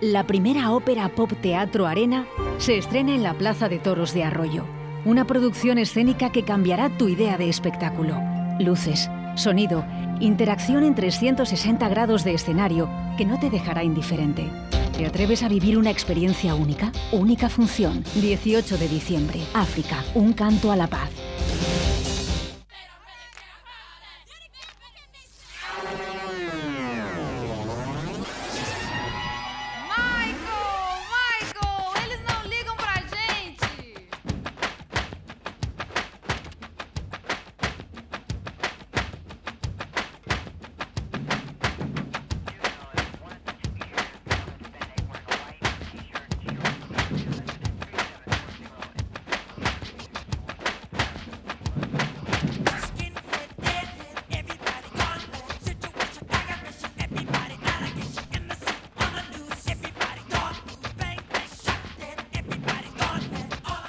la primera ópera pop teatro arena se estrena en la Plaza de Toros de Arroyo. Una producción escénica que cambiará tu idea de espectáculo. Luces, sonido, interacción en 360 grados de escenario que no te dejará indiferente. ¿Te atreves a vivir una experiencia única? Única función. 18 de diciembre. África. Un canto a la paz.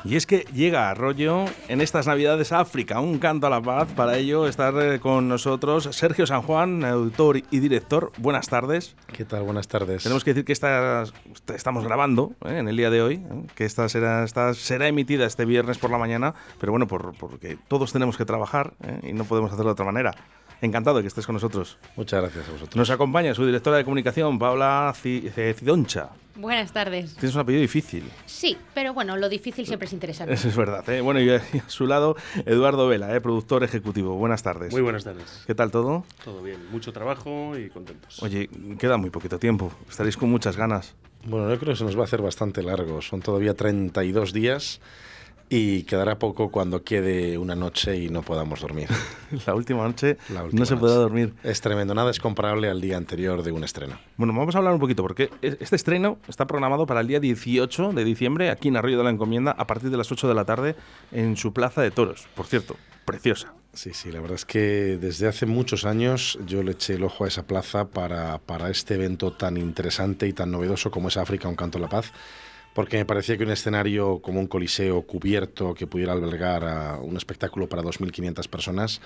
Y es que llega Arroyo en estas Navidades a África, un canto a la paz. Para ello estar eh, con nosotros Sergio San Juan, autor y director. Buenas tardes. ¿Qué tal? Buenas tardes. Tenemos que decir que estamos grabando eh, en el día de hoy, eh, que esta será, esta será emitida este viernes por la mañana, pero bueno, por, porque todos tenemos que trabajar y no podemos hacerlo de otra manera. Encantado de que estés con nosotros. Muchas gracias a vosotros. Nos acompaña su directora de comunicación, Paula Cidoncha. Buenas tardes. Tienes un apellido difícil. Sí, pero bueno, lo difícil siempre es interesante. Eso es verdad. ¿eh? Bueno, y a su lado, Eduardo Vela, ¿eh? productor ejecutivo. Buenas tardes. Muy buenas tardes. ¿Qué tal todo? Todo bien, mucho trabajo y contentos. Oye, queda muy poquito tiempo. Estaréis con muchas ganas. Bueno, yo creo que se nos va a hacer bastante largo. Son todavía 32 días y quedará poco cuando quede una noche y no podamos dormir. la última noche no se puede dormir. Es tremendo, nada es comparable al día anterior de un estreno. Bueno, vamos a hablar un poquito porque este estreno está programado para el día 18 de diciembre aquí en Arroyo de la Encomienda a partir de las 8 de la tarde en su Plaza de Toros. Por cierto, preciosa. Sí, sí, la verdad es que desde hace muchos años yo le eché el ojo a esa plaza para, para este evento tan interesante y tan novedoso como es África, un canto a la paz porque me parecía que un escenario como un coliseo cubierto que pudiera albergar a un espectáculo para 2.500 personas,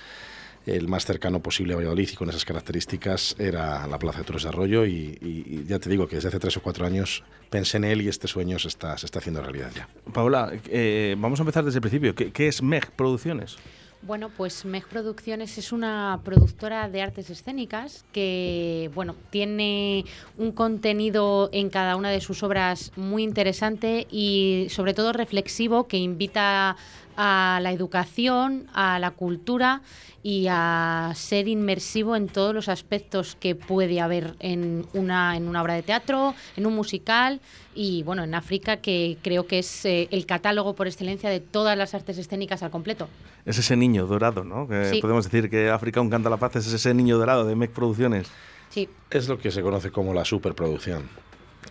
el más cercano posible a Valladolid y con esas características era la Plaza de Toros de Arroyo y, ya te digo que desde hace tres o cuatro años pensé en él y este sueño se está, se está haciendo realidad ya. Paola, eh, vamos a empezar desde el principio. ¿Qué, qué es MEG Producciones? Bueno, pues MEG Producciones es una productora de artes escénicas que, bueno, tiene un contenido en cada una de sus obras muy interesante y sobre todo reflexivo que invita a la educación, a la cultura y a ser inmersivo en todos los aspectos que puede haber en una, en una obra de teatro, en un musical y bueno, en África que creo que es eh, el catálogo por excelencia de todas las artes escénicas al completo. Es ese niño dorado, ¿no? Podemos decir que África un canta la paz es ese niño dorado de MEC Producciones. Sí. Es lo que se conoce como la superproducción,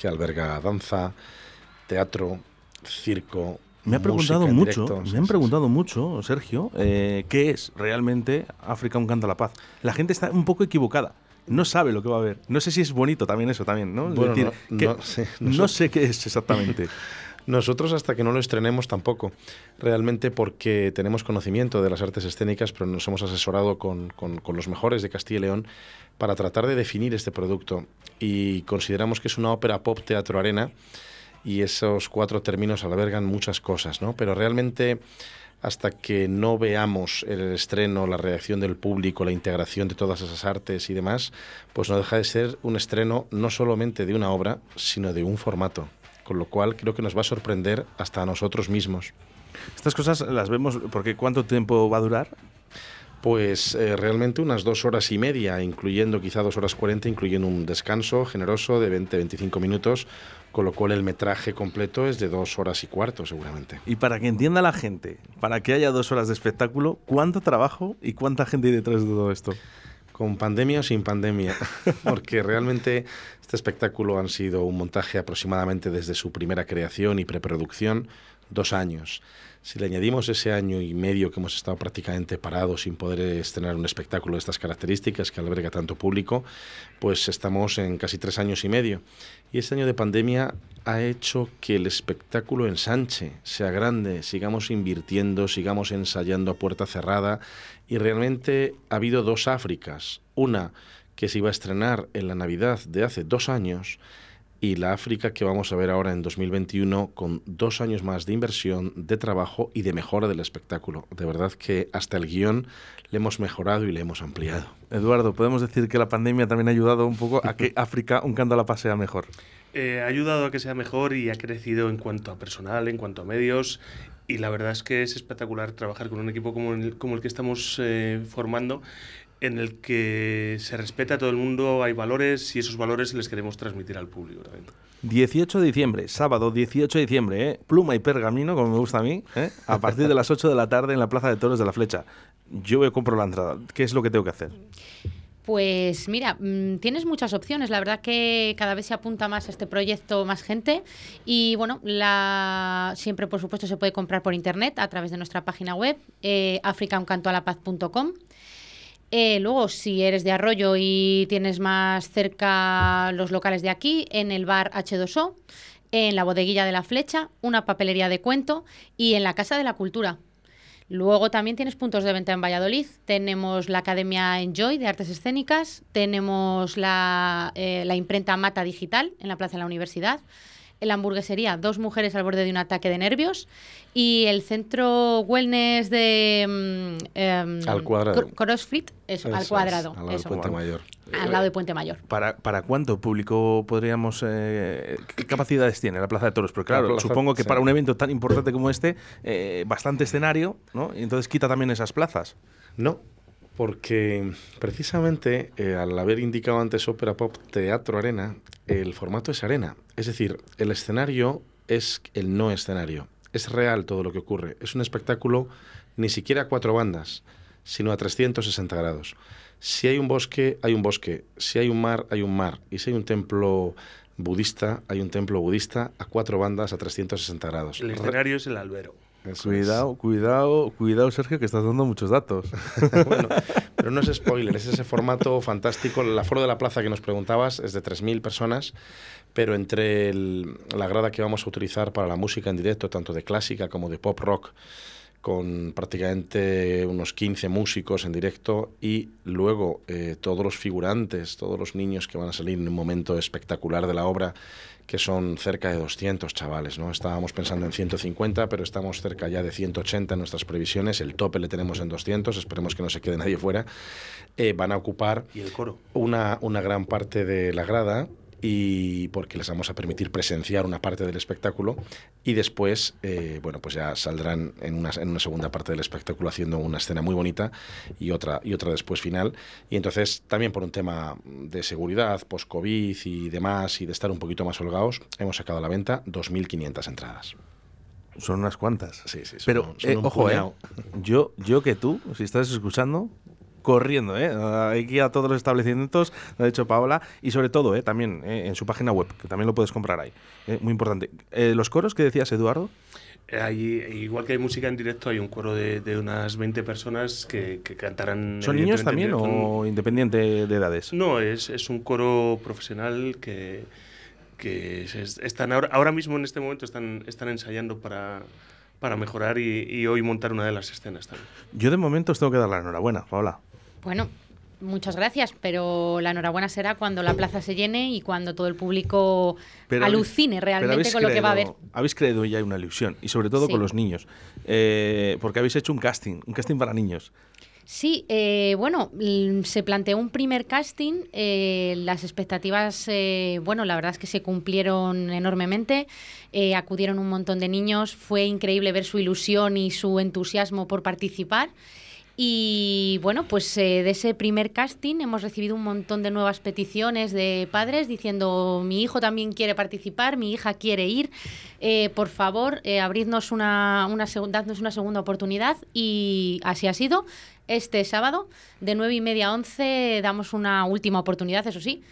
que alberga danza, teatro, circo, me ha preguntado mucho, me han preguntado mucho, Sergio, eh, qué es realmente África un canto a la paz. La gente está un poco equivocada. No sabe lo que va a ver. No sé si es bonito también eso también, ¿no? no, sé qué es exactamente. Nosotros hasta que no lo estrenemos tampoco, realmente porque tenemos conocimiento de las artes escénicas, pero nos hemos asesorado con, con, los mejores de Castilla y León para tratar de definir este producto y consideramos que es una ópera pop teatro arena y esos cuatro términos albergan muchas cosas, ¿no? Pero realmente hasta que no veamos el estreno, la reacción del público, la integración de todas esas artes y demás, pues no deja de ser un estreno no solamente de una obra, sino de un formato, con lo cual creo que nos va a sorprender hasta a nosotros mismos. Estas cosas las vemos porque ¿cuánto tiempo va a durar? Pues eh, realmente unas dos horas y media, incluyendo quizá dos horas cuarenta, incluyendo un descanso generoso de 20-25 minutos, con lo cual el metraje completo es de dos horas y cuarto seguramente. Y para que entienda la gente, para que haya dos horas de espectáculo, ¿cuánto trabajo y cuánta gente hay detrás de todo esto? Con pandemia o sin pandemia, porque realmente este espectáculo han sido un montaje aproximadamente desde su primera creación y preproducción, dos años. Si le añadimos ese año y medio que hemos estado prácticamente parados sin poder estrenar un espectáculo de estas características que alberga tanto público, pues estamos en casi tres años y medio. Y este año de pandemia ha hecho que el espectáculo ensanche, sea grande, sigamos invirtiendo, sigamos ensayando a puerta cerrada y realmente ha habido dos Áfricas. Una que se iba a estrenar en la Navidad de hace dos años y la África que vamos a ver ahora en 2021 con dos años más de inversión, de trabajo y de mejora del espectáculo. De verdad que hasta el guion le hemos mejorado y le hemos ampliado. Eduardo, ¿podemos decir que la pandemia también ha ayudado un poco a que África, un canto a la paz, sea mejor? Eh, ha ayudado a que sea mejor y ha crecido en cuanto a personal, en cuanto a medios. Y la verdad es que es espectacular trabajar con un equipo como el, como el que estamos eh, formando en el que se respeta a todo el mundo, hay valores y esos valores les queremos transmitir al público también. 18 de diciembre, sábado 18 de diciembre, ¿eh? pluma y pergamino, como me gusta a mí, ¿eh? a partir de las 8 de la tarde en la Plaza de Toros de la Flecha. Yo compro la entrada. ¿Qué es lo que tengo que hacer? Pues mira, mm, tienes muchas opciones. La verdad que cada vez se apunta más a este proyecto más gente. Y bueno, la... siempre por supuesto se puede comprar por internet a través de nuestra página web, eh, africauncantoalapaz.com. Eh, luego, si eres de Arroyo y tienes más cerca los locales de aquí, en el bar H2O, en la bodeguilla de la Flecha, una papelería de cuento y en la Casa de la Cultura. Luego también tienes puntos de venta en Valladolid. Tenemos la Academia Enjoy de Artes Escénicas, tenemos la, eh, la imprenta Mata Digital en la Plaza de la Universidad en la hamburguesería Dos mujeres al borde de un ataque de nervios y el centro wellness de mm, em, al cuadrado. CrossFit, eso, al cuadrado. al lado Puente Mayor. Al lado de Puente Mayor. ¿Para, para cuánto público podríamos... Eh, ¿Qué capacidades tiene la Plaza de Toros? Porque claro, supongo que para un evento tan importante como este, eh, bastante escenario, ¿no? Y entonces quita también esas plazas. No, porque precisamente eh, al haber indicado antes ópera pop teatro arena, el formato es arena. Es decir, el escenario es el no escenario. Es real todo lo que ocurre. Es un espectáculo ni siquiera a cuatro bandas, sino a 360 grados. Si hay un bosque, hay un bosque. Si hay un mar, hay un mar. Y si hay un templo budista, hay un templo budista a cuatro bandas a 360 grados. El escenario es el albero cuidado, cuidado, cuidado, Sergio, que estás dando muchos datos. bueno, pero no es spoiler, es ese formato fantástico. El aforo de la plaza que nos preguntabas es de 3.000 personas, pero entre la grada que vamos a utilizar para la música en directo, tanto de clásica como de pop rock, con prácticamente unos 15 músicos en directo y luego eh, todos los figurantes, todos los niños que van a salir en un momento espectacular de la obra que son cerca de 200 chavales. ¿no? Estábamos pensando en 150, pero estamos cerca ya de 180 en nuestras previsiones. El tope le tenemos en 200, esperemos que no se quede nadie fuera. Eh, van a ocupar ¿Y el coro? Una, una gran parte de la grada y porque les vamos a permitir presenciar una parte del espectáculo y después, eh, bueno, pues ya saldrán en una, en una segunda parte del espectáculo haciendo una escena muy bonita y otra, y otra después final. Y entonces, también por un tema de seguridad, post-COVID y demás, y de estar un poquito más holgados, hemos sacado a la venta 2.500 entradas. Son unas cuantas. Sí, sí. Pero, eh, ojo, eh, yo, yo que tú, si estás escuchando, corriendo, ¿eh? Aquí a todos los establecimientos, lo ha dicho Paola, y sobre todo, ¿eh? También ¿eh? en su página web, que también lo puedes comprar ahí. ¿eh? muy importante. Eh, ¿Los coros que decías, Eduardo? igual que hay música en directo, hay un coro de, unas 20 personas que, cantarán. ¿Son niños también o independiente de edades? No, es, es un coro profesional que, que están ahora, ahora mismo en este momento están, están ensayando para, para mejorar y, y, hoy montar una de las escenas también. Yo de momento os tengo que dar la enhorabuena, Paola. Bueno, muchas gracias, pero la enhorabuena será cuando la plaza se llene y cuando todo el público alucine realmente con lo que va a ver. Habéis creado ya una ilusión, y sobre todo con los niños, eh, porque habéis hecho un casting, un casting para niños. Sí, eh, bueno, se planteó un primer casting, eh, las expectativas, bueno, la verdad es que se cumplieron enormemente, acudieron un montón de niños, fue increíble ver su ilusión y su entusiasmo por participar. Y bueno, pues eh, de ese primer casting hemos recibido un montón de nuevas peticiones de padres diciendo mi hijo también quiere participar, mi hija quiere ir, eh, por favor, eh, abridnos una, una, dadnos una segunda oportunidad y así ha sido. Este sábado, de nueve y media a 11, damos una última oportunidad, eso sí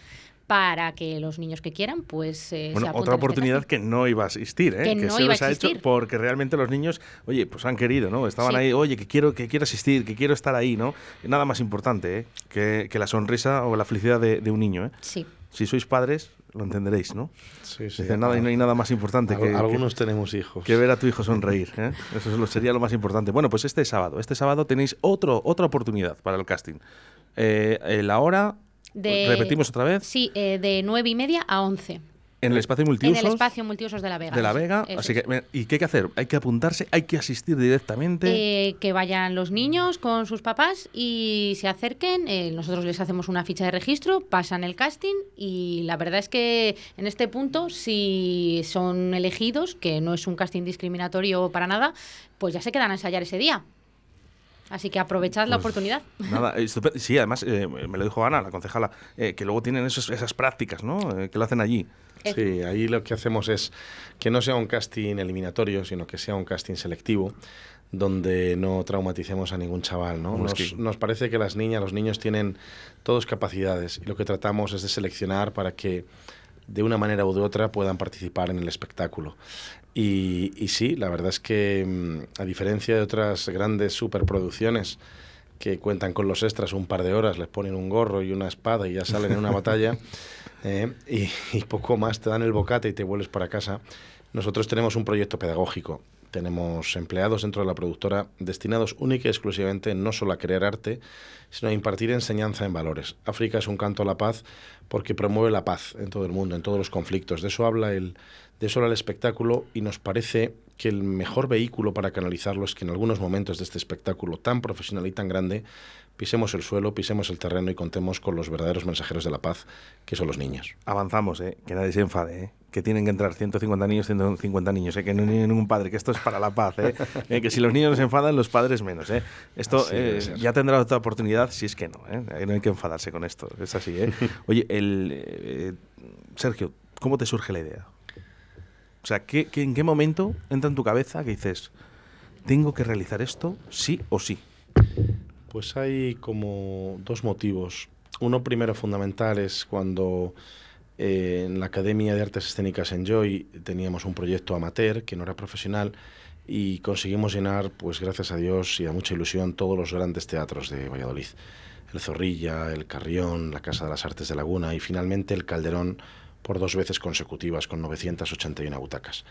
para que los niños que quieran, pues eh, bueno, otra este oportunidad que no iba a existir, ¿eh? que, se les ha hecho porque realmente los niños, oye, pues han querido, ¿no? Estaban ahí, oye, que quiero, que quiero asistir, que quiero estar ahí, ¿no? Nada más importante, ¿eh? que, que la sonrisa o la felicidad de, de un niño, ¿eh? Sí. Si sois padres, lo entenderéis, ¿no? Sí, sí. nada, y no hay nada más importante que. Algunos tenemos hijos. Que ver a tu hijo sonreír. ¿eh? Eso sería lo más importante. Bueno, pues este sábado. Este sábado tenéis otro, otra oportunidad para el casting. Eh, la hora ¿Repetimos otra vez? Sí, eh, de nueve y media a 11. En el espacio multiusos. En el espacio multiusos de la Vega. De la Vega. Así que, ¿Y qué hay que hacer? ¿Hay que apuntarse? ¿Hay que asistir directamente? Eh, que vayan los niños con sus papás y se acerquen. Eh, nosotros les hacemos una ficha de registro, pasan el casting y la verdad es que en este punto, si son elegidos, que no es un casting discriminatorio para nada, pues ya se quedan a ensayar ese día. Así que aprovechad la pues oportunidad. Nada, sí, además eh, me lo dijo Ana, la concejala, que luego tienen esas prácticas, ¿no? que lo hacen allí. Sí, ahí lo que hacemos es que no sea un casting eliminatorio, sino que sea un casting selectivo donde no traumaticemos a ningún chaval. ¿no? Nos, parece que las niñas, los niños tienen todas capacidades y lo que tratamos es de seleccionar para que de una manera u de otra puedan participar en el espectáculo. Y, y sí, la verdad es que mm, a diferencia de otras grandes superproducciones, que cuentan con los extras un par de horas, les ponen un gorro y una espada y ya salen en una batalla, eh, y, poco más te dan el bocate y te vuelves para casa. Nosotros tenemos un proyecto pedagógico. Tenemos empleados dentro de la productora destinados única y exclusivamente no solo a crear arte, sino a impartir enseñanza en valores. África es un canto a la paz porque promueve la paz en todo el mundo, en todos los conflictos. De eso habla el, de eso el espectáculo y nos parece que el mejor vehículo para canalizarlo es que en algunos momentos de este espectáculo tan profesional y tan grande pisemos el suelo, pisemos el terreno y contemos con los verdaderos mensajeros de la paz, que son los niños. Avanzamos, ¿eh? que nadie se enfade, ¿eh? Que tienen que entrar 150 niños, 150 niños, ¿eh? que no hay ningún padre, que esto es para la paz, ¿eh? ¿eh? que si los niños no se enfadan, los padres menos. ¿eh? Esto eh, ya tendrá otra oportunidad si es que no, ¿eh? no hay que enfadarse con esto, es así. ¿eh? Oye, el, Sergio, ¿cómo te surge la idea? O sea, ¿qué, ¿en qué momento entra en tu cabeza que dices, tengo que realizar esto sí o sí? Pues hay como dos motivos. Uno primero fundamental es cuando eh, en la Academia de Artes Escénicas en Joy teníamos un proyecto amateur que no era profesional y conseguimos llenar, pues gracias a Dios y a mucha ilusión, todos los grandes teatros de Valladolid. El Zorrilla, el Carrión, la Casa de las Artes de Laguna y finalmente el Calderón por dos veces consecutivas con 981 butacas.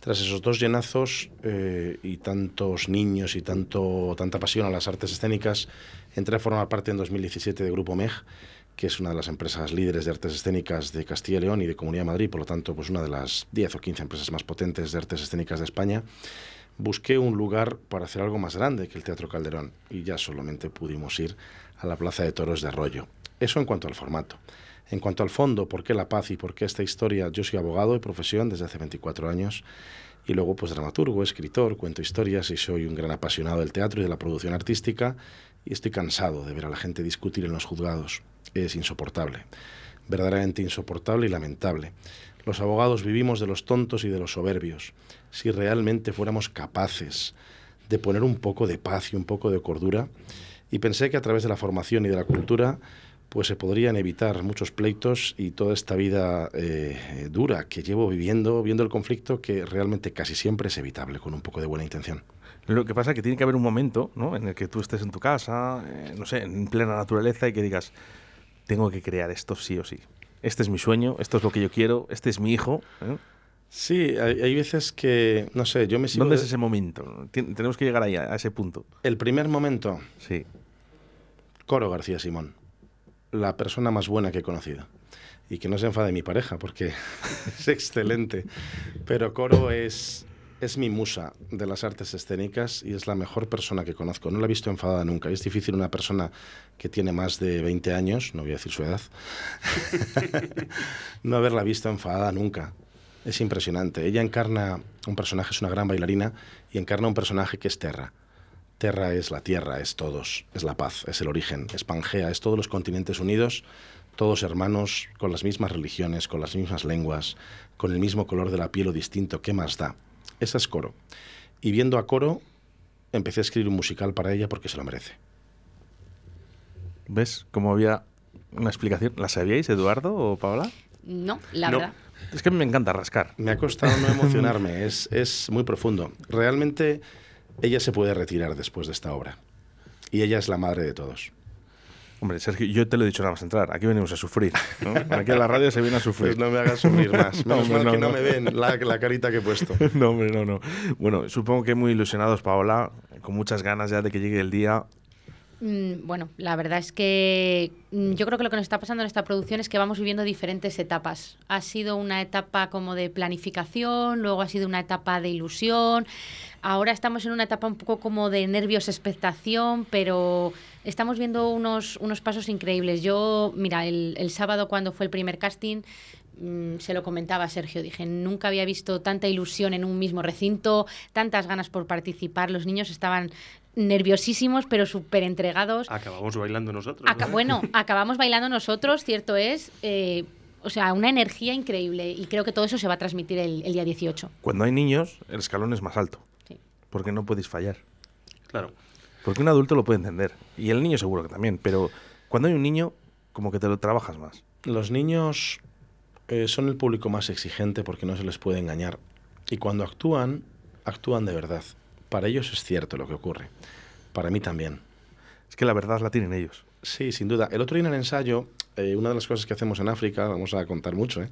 Tras esos dos llenazos eh, y tantos niños y tanta pasión a las artes escénicas, entré a formar parte en 2017 de Grupo MEG, que es una de las empresas líderes de artes escénicas de Castilla y León y de Comunidad de Madrid, por lo tanto, pues una de las 10 o 15 empresas más potentes de artes escénicas de España. Busqué un lugar para hacer algo más grande que el Teatro Calderón y ya solamente pudimos ir a la Plaza de Toros de Arroyo. Eso en cuanto al formato. En cuanto al fondo, ¿por qué la paz y por qué esta historia? Yo soy abogado de profesión desde hace 24 años y luego pues dramaturgo, escritor, cuento historias y soy un gran apasionado del teatro y de la producción artística y estoy cansado de ver a la gente discutir en los juzgados. Es insoportable, verdaderamente insoportable y lamentable. Los abogados vivimos de los tontos y de los soberbios. Si realmente fuéramos capaces de poner un poco de paz y un poco de cordura, y pensé que a través de la formación y de la cultura pues se podrían evitar muchos pleitos y toda esta vida eh, dura que llevo viviendo, viendo el conflicto, que realmente casi siempre es evitable con un poco de buena intención. Lo que pasa es que tiene que haber un momento ¿no? en el que tú estés en tu casa, eh, no sé, en plena naturaleza y que digas, tengo que crear esto sí o sí. Este es mi sueño, esto es lo que yo quiero, este es mi hijo. ¿eh? Sí, hay, veces que, no sé, yo me sigo... ¿Dónde es ese momento? tenemos que llegar ahí, a ese punto. El primer momento. Sí. Coro García Simón la persona más buena que he conocido. Y que no se enfade mi pareja, porque es excelente. Pero Coro es, es mi musa de las artes escénicas y es la mejor persona que conozco. No la he visto enfadada nunca. es difícil una persona que tiene más de 20 años, no voy a decir su edad, no haberla visto enfadada nunca. Es impresionante. Ella encarna un personaje, es una gran bailarina, y encarna un personaje que es Terra Terra es la tierra, es todos, es la paz, es el origen, es Pangea, es todos los continentes unidos, todos hermanos, con las mismas religiones, con las mismas lenguas, con el mismo color de la piel o distinto, ¿qué más da? Esa es Coro. Y viendo a Coro, empecé a escribir un musical para ella porque se lo merece. ¿Ves cómo había una explicación? ¿La sabíais, Eduardo o Paola? No, la verdad. Es que me encanta rascar. Me ha costado no emocionarme, es, es muy profundo. Realmente ella se puede retirar después de esta obra. Y ella es la madre de todos. Hombre, Sergio, yo te lo he dicho nada más entrar. Aquí venimos a sufrir. Aquí en la radio se viene a sufrir. Pues no me hagas sufrir más. Menos mal que no, me ven la, la, carita que he puesto. no, hombre, no, no. Bueno, supongo que muy ilusionados, Paola, con muchas ganas ya de que llegue el día. Mm, bueno, la verdad es que mm, yo creo que lo que nos está pasando en esta producción es que vamos viviendo diferentes etapas. Ha sido una etapa como de planificación, luego ha sido una etapa de ilusión, ahora estamos en una etapa un poco como de nervios, expectación, pero estamos viendo unos, unos pasos increíbles. Yo, mira, el, el sábado cuando fue el primer casting, mm, se lo comentaba a Sergio, dije, nunca había visto tanta ilusión en un mismo recinto, tantas ganas por participar, los niños estaban nerviosísimos, pero súper entregados. Acabamos bailando nosotros. Bueno, acabamos bailando nosotros, cierto es. Eh, o sea, una energía increíble y creo que todo eso se va a transmitir el, día 18. Cuando hay niños, el escalón es más alto. Sí. Porque no podéis fallar. Claro. Porque un adulto lo puede entender. Y el niño seguro que también. Pero cuando hay un niño, como que te lo trabajas más. Los niños eh, son el público más exigente porque no se les puede engañar. Y cuando actúan, actúan de verdad. Para ellos es cierto lo que ocurre. Para mí también. Es que la verdad la tienen ellos. Sí, sin duda. El otro día en el ensayo, eh, una de las cosas que hacemos en África, vamos a contar mucho, ¿eh?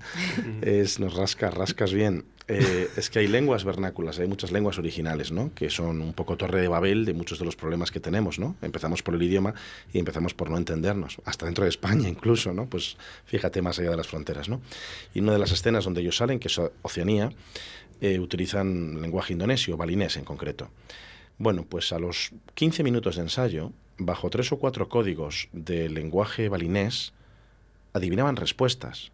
es nos rascas, rascas bien. Eh, es que hay lenguas vernáculas, hay muchas lenguas originales, ¿no? Que son un poco torre de Babel de muchos de los problemas que tenemos, ¿no? Empezamos por el idioma y empezamos por no entendernos, hasta dentro de España incluso, ¿no? Pues fíjate más allá de las fronteras, ¿no? Y una de las escenas donde ellos salen, que es Oceanía, eh, utilizan lenguaje indonesio, balinés en concreto. Bueno, pues a los 15 minutos de ensayo, bajo tres o cuatro códigos de lenguaje balinés, adivinaban respuestas.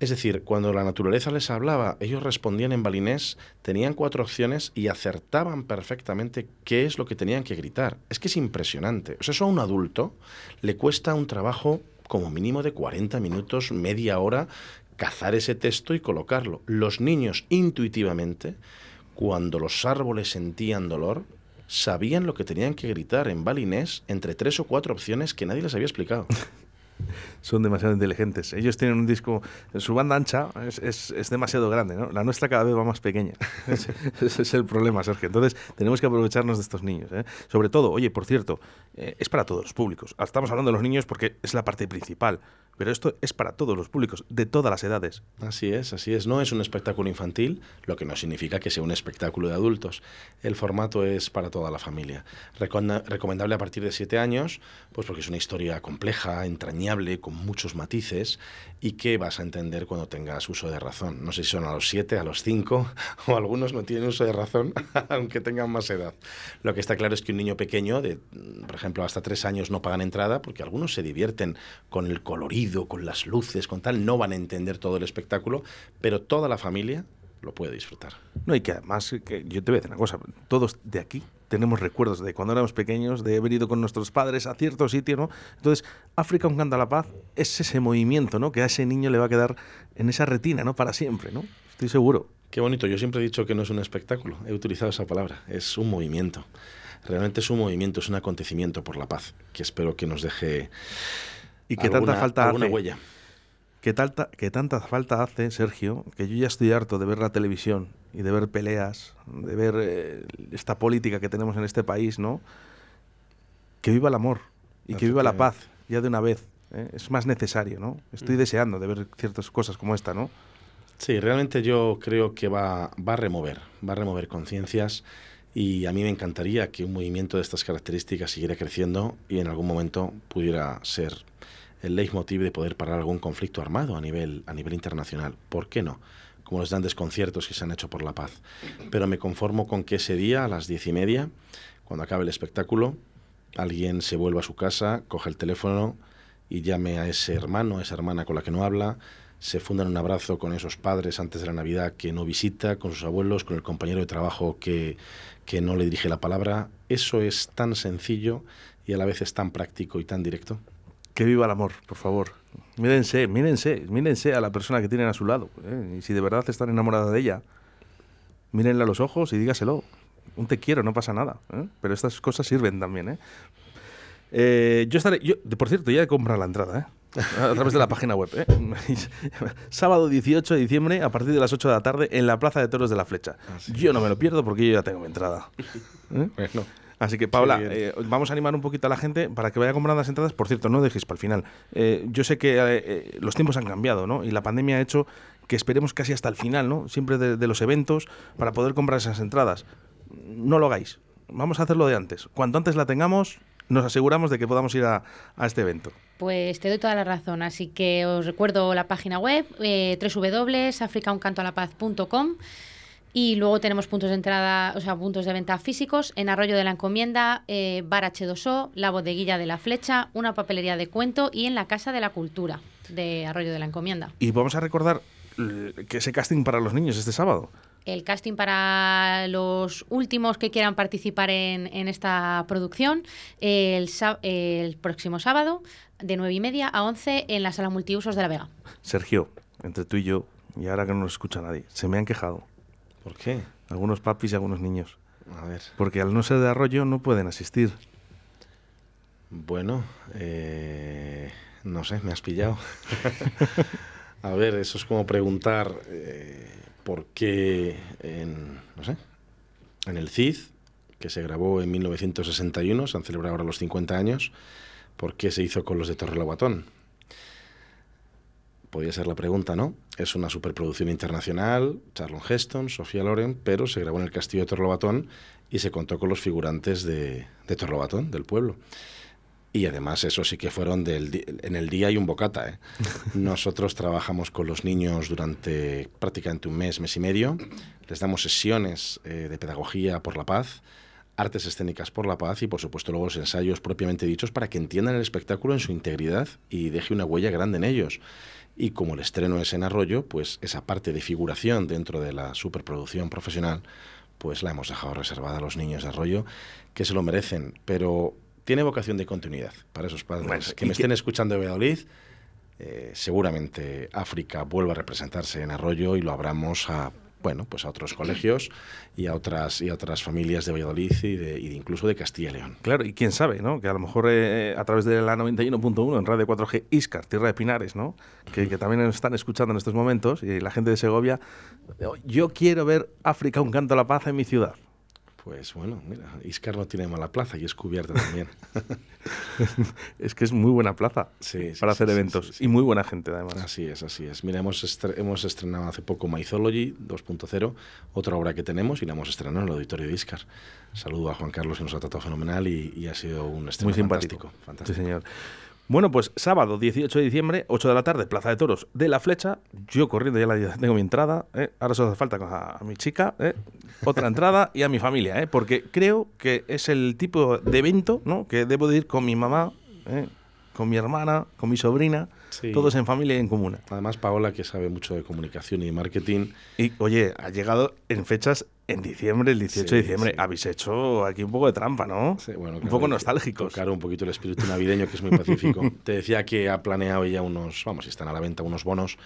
Es decir, cuando la naturaleza les hablaba, ellos respondían en balinés, tenían cuatro opciones y acertaban perfectamente qué es lo que tenían que gritar. Es que es impresionante. O sea, eso a un adulto le cuesta un trabajo como mínimo de 40 minutos, media hora, cazar ese texto y colocarlo. Los niños intuitivamente, cuando los árboles sentían dolor, sabían lo que tenían que gritar en balinés entre tres o cuatro opciones que nadie les había explicado. Son demasiado inteligentes. Ellos tienen un disco, su banda ancha es, es, demasiado grande, ¿no? La nuestra cada vez va más pequeña. ese, es el problema, Sergio. Entonces tenemos que aprovecharnos de estos niños. ¿eh? Sobre todo, oye, por cierto, eh, es para todos los públicos. Estamos hablando de los niños porque es la parte principal. Pero esto es para todos los públicos, de todas las edades. Así es, así es. No es un espectáculo infantil, lo que no significa que sea un espectáculo de adultos. El formato es para toda la familia. recomendable a partir de siete años, pues porque es una historia compleja, entrañable, con muchos matices y que vas a entender cuando tengas uso de razón. No sé si son a los siete, a los cinco, o algunos no tienen uso de razón, aunque tengan más edad. Lo que está claro es que un niño pequeño, de, por ejemplo, hasta tres años, no pagan entrada porque algunos se divierten con el colorido con las luces, con tal, no van a entender todo el espectáculo, pero toda la familia lo puede disfrutar. No, y que además, que yo te voy a decir una cosa, todos de aquí tenemos recuerdos de cuando éramos pequeños, de haber ido con nuestros padres a cierto sitio, ¿no? Entonces, África un canta la paz es ese movimiento, ¿no? Que a ese niño le va a quedar en esa retina, ¿no? Para siempre, ¿no? Estoy seguro. Qué bonito, yo siempre he dicho que no es un espectáculo, he utilizado esa palabra, es un movimiento. Realmente es un movimiento, es un acontecimiento por la paz, que espero que nos deje y qué tanta falta hace. huella. ¿Qué, tanta, tanta falta hace, Sergio, que yo ya estoy harto de ver la televisión y de ver peleas, de ver eh, esta política que tenemos en este país, ¿no? Que viva el amor y que viva la paz, ya de una vez. ¿eh? Es más necesario, ¿no? Estoy mm. deseando de ver ciertas cosas como esta, ¿no? Sí, realmente yo creo que va, va a remover, va a remover conciencias y a mí me encantaría que un movimiento de estas características siguiera creciendo y en algún momento pudiera ser el leitmotiv de poder parar algún conflicto armado a nivel, a nivel internacional. ¿Por qué no? Como los grandes conciertos que se han hecho por la paz. Pero me conformo con que ese día, a las diez y media, cuando acabe el espectáculo, alguien se vuelva a su casa, coge el teléfono y llame a ese hermano, a esa hermana con la que no habla, se funda en un abrazo con esos padres antes de la Navidad que no visita, con sus abuelos, con el compañero de trabajo que, que no le dirige la palabra. Eso es tan sencillo y a la vez es tan práctico y tan directo. Que viva el amor, por favor. Mírense, mírense, mírense a la persona que tienen a su lado. ¿eh? Y si de verdad están enamorados de ella, mírenla a los ojos y dígaselo. Un te quiero, no pasa nada. ¿eh? Pero estas cosas sirven también. ¿eh? yo estaré, yo, por cierto, ya he comprado la entrada. A través de la página web. ¿eh? Sábado 18 de diciembre, a partir de las 8 de la tarde, en la Plaza de Toros de la Flecha. yo no me lo pierdo porque yo ya tengo mi entrada. Bueno. Así que, Paula, eh, vamos a animar un poquito a la gente para que vaya comprando las entradas. Por cierto, no dejéis para el final. Eh, yo sé que eh, los tiempos han cambiado, ¿no? Y la pandemia ha hecho que esperemos casi hasta el final, ¿no? Siempre de, los eventos para poder comprar esas entradas. No lo hagáis. Vamos a hacerlo de antes. Cuanto antes la tengamos, nos aseguramos de que podamos ir a, este evento? Pues te doy toda la razón. Así que os recuerdo la página web, eh, www.africauncantoalapaz.com y luego tenemos puntos de entrada, o sea, puntos de venta físicos en Arroyo de la Encomienda, eh, Bar H2O, la Bodeguilla de la Flecha, una papelería de cuento y en la Casa de la Cultura de Arroyo de la Encomienda. Y vamos a recordar que ese casting para los niños este sábado. El casting para los últimos que quieran participar en, esta producción el, el próximo sábado de 9 y media a 11 en la sala multiusos de La Vega. Sergio, entre tú y yo, y ahora que no nos escucha nadie, se me han quejado ¿Por qué? Algunos papis y algunos niños. A ver. Porque al no ser de arroyo no pueden asistir. Bueno, eh, no sé, me has pillado. a ver, eso es como preguntar eh, por qué en, no sé, en el CID, que se grabó en 1961, se han celebrado ahora los 50 años, ¿por qué se hizo con los de Torrelobatón? podría ser la pregunta, ¿no? Es una superproducción internacional, Charlon Heston, Sofía Loren, pero se grabó en el castillo de Torlobatón y se contó con los figurantes de, de Torlobatón, del pueblo. Y además eso sí que fueron del, en el día y un bocata. ¿eh? Nosotros trabajamos con los niños durante prácticamente un mes, mes y medio. Les damos sesiones eh, de pedagogía por la paz, artes escénicas por la paz y por supuesto luego los ensayos propiamente dichos para que entiendan el espectáculo en su integridad y deje una huella grande en ellos. Y como el estreno es en Arroyo, pues esa parte de figuración dentro de la superproducción profesional, pues la hemos dejado reservada a los niños de Arroyo, que se lo merecen, pero tiene vocación de continuidad para esos padres que me estén escuchando de Valladolid. Eh, seguramente África vuelva a representarse en Arroyo y lo abramos a bueno, pues a otros colegios y a otras y a otras familias de Valladolid y de, incluso de Castilla y León. Claro, y quién sabe, ¿no? Que a lo mejor eh, a través de la 91.1 en Radio 4G Iscar, Tierra de Pinares, ¿no? Que, que, también nos están escuchando en estos momentos y la gente de Segovia, yo quiero ver África un canto a la paz en mi ciudad. Pues bueno, mira, Iscar no tiene mala plaza y es cubierta también. es que es muy buena plaza para hacer eventos y muy buena gente además. Así es, así es. Mira, hemos, hemos estrenado hace poco Mythology 2.0, otra obra que tenemos y la hemos estrenado en el auditorio de Iscar. Saludo a Juan Carlos que nos ha tratado fenomenal y, ha sido un estreno muy simpático. Fantástico. Sí, señor. Bueno, pues sábado 18 de diciembre, 8 de la tarde, Plaza de Toros de La Flecha. Yo corriendo ya la, tengo mi entrada. ¿eh? Ahora solo hace falta a, mi chica, ¿eh? otra entrada y a mi familia, ¿eh? porque creo que es el tipo de evento ¿no? que debo de ir con mi mamá, ¿eh? con mi hermana, con mi sobrina. Todos en familia y en comuna. Además, Paola, que sabe mucho de comunicación y marketing. Y, oye, ha llegado en fechas en diciembre, el 18 de diciembre. Habéis hecho aquí un poco de trampa, ¿no? bueno, un poco nostálgico. Claro, un poquito el espíritu navideño, que es muy pacífico. Te decía que ha planeado ya unos, vamos, están a la venta unos bonos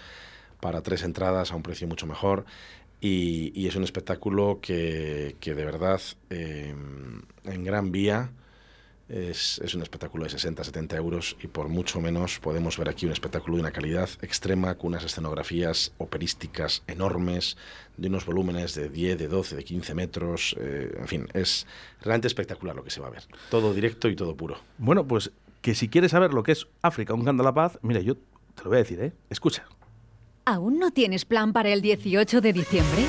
para tres entradas a un precio mucho mejor. Y, es un espectáculo que, que de verdad, eh, en Gran Vía es, un espectáculo de 60, 70 euros y por mucho menos podemos ver aquí un espectáculo de una calidad extrema, con unas escenografías operísticas enormes, de unos volúmenes de 10, de 12, de 15 metros. Eh, en fin, es realmente espectacular lo que se va a ver. Todo directo y todo puro. Bueno, pues que si quieres saber lo que es África, un canto a la paz, mira, yo te lo voy a decir, ¿eh? Escucha. ¿Aún no tienes plan para el 18 de diciembre?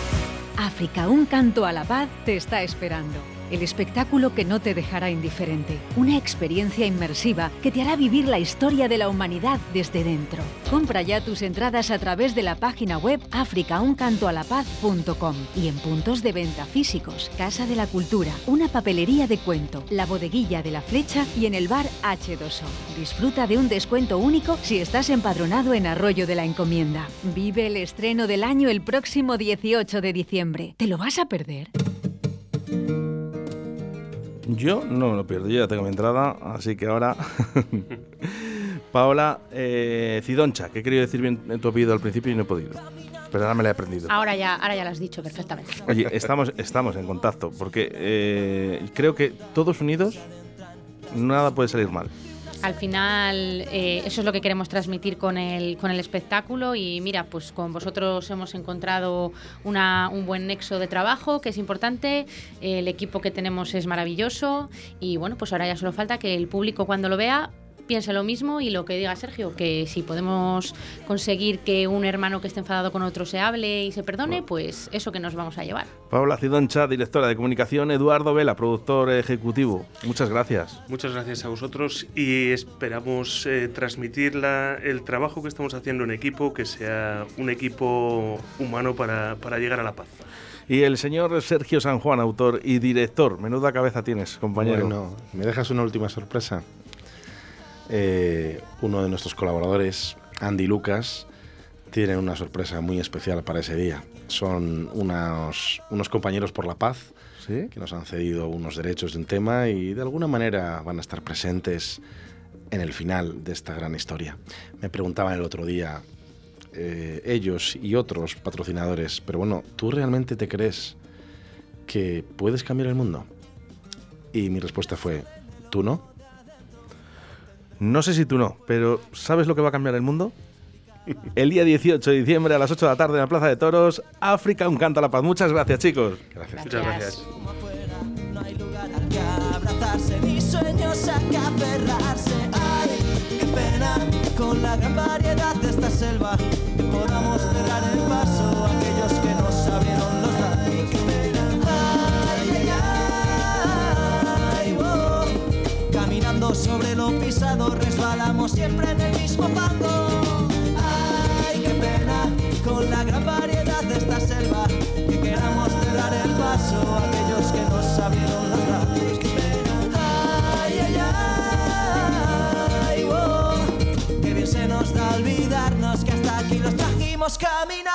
África, un canto a la paz te está esperando el espectáculo que no te dejará indiferente, una experiencia inmersiva que te hará vivir la historia de la humanidad desde dentro. Compra ya tus entradas a través de la página web africauncantoalapaz.com y en puntos de venta físicos, Casa de la Cultura, una papelería de cuento, la bodeguilla de la flecha y en el bar H2O. Disfruta de un descuento único si estás empadronado en Arroyo de la Encomienda. Vive el estreno del año el próximo 18 de diciembre. ¿Te lo vas a perder? Yo no me lo pierdo, yo ya tengo mi entrada, así que ahora. Paola eh, Cidoncha, que he querido decir bien tu apellido al principio y no he podido. Pero ahora me la he aprendido. Ahora ya, ahora ya lo has dicho perfectamente. Oye, estamos, estamos en contacto, porque eh, creo que todos unidos nada puede salir mal al final eh, eso es lo que queremos transmitir con el, con el espectáculo y mira, pues con vosotros hemos encontrado una, un buen nexo de trabajo que es importante, el equipo que tenemos es maravilloso y bueno, pues ahora ya solo falta que el público cuando lo vea piense lo mismo y lo que diga Sergio, que si podemos conseguir que un hermano que esté enfadado con otro se hable y se perdone, pues eso que nos vamos a llevar. Paula Cidoncha, directora de comunicación, Eduardo Vela, productor ejecutivo. Muchas gracias. Muchas gracias a vosotros y esperamos eh, transmitir el trabajo que estamos haciendo en equipo, que sea un equipo humano para, para llegar a la paz. Y el señor Sergio San Juan, autor y director. Menuda cabeza tienes, compañero. Bueno, me dejas una última sorpresa. Eh, uno de nuestros colaboradores, Andy Lucas, tiene una sorpresa muy especial para ese día. Son unos, unos compañeros por la paz que nos han cedido unos derechos de un tema y de alguna manera van a estar presentes en el final de esta gran historia. Me preguntaban el otro día, eh, ellos y otros patrocinadores, pero bueno, ¿tú realmente te crees que puedes cambiar el mundo? Y mi respuesta fue, ¿tú no? No sé si tú no, pero ¿sabes lo que va a cambiar el mundo? El día 18 de diciembre a las 8 de la tarde en la Plaza de Toros, África, un canto a la paz. Muchas gracias, chicos. Gracias. Muchas gracias. Sobre lo pisado, resbalamos siempre en el mismo fango. Ay, qué pena con la gran variedad de esta selva que queramos cerrar el paso a aquellos que no sabieron los. Ay, ay, ay, oh. Qué bien se nos da olvidarnos que hasta aquí los trajimos caminando.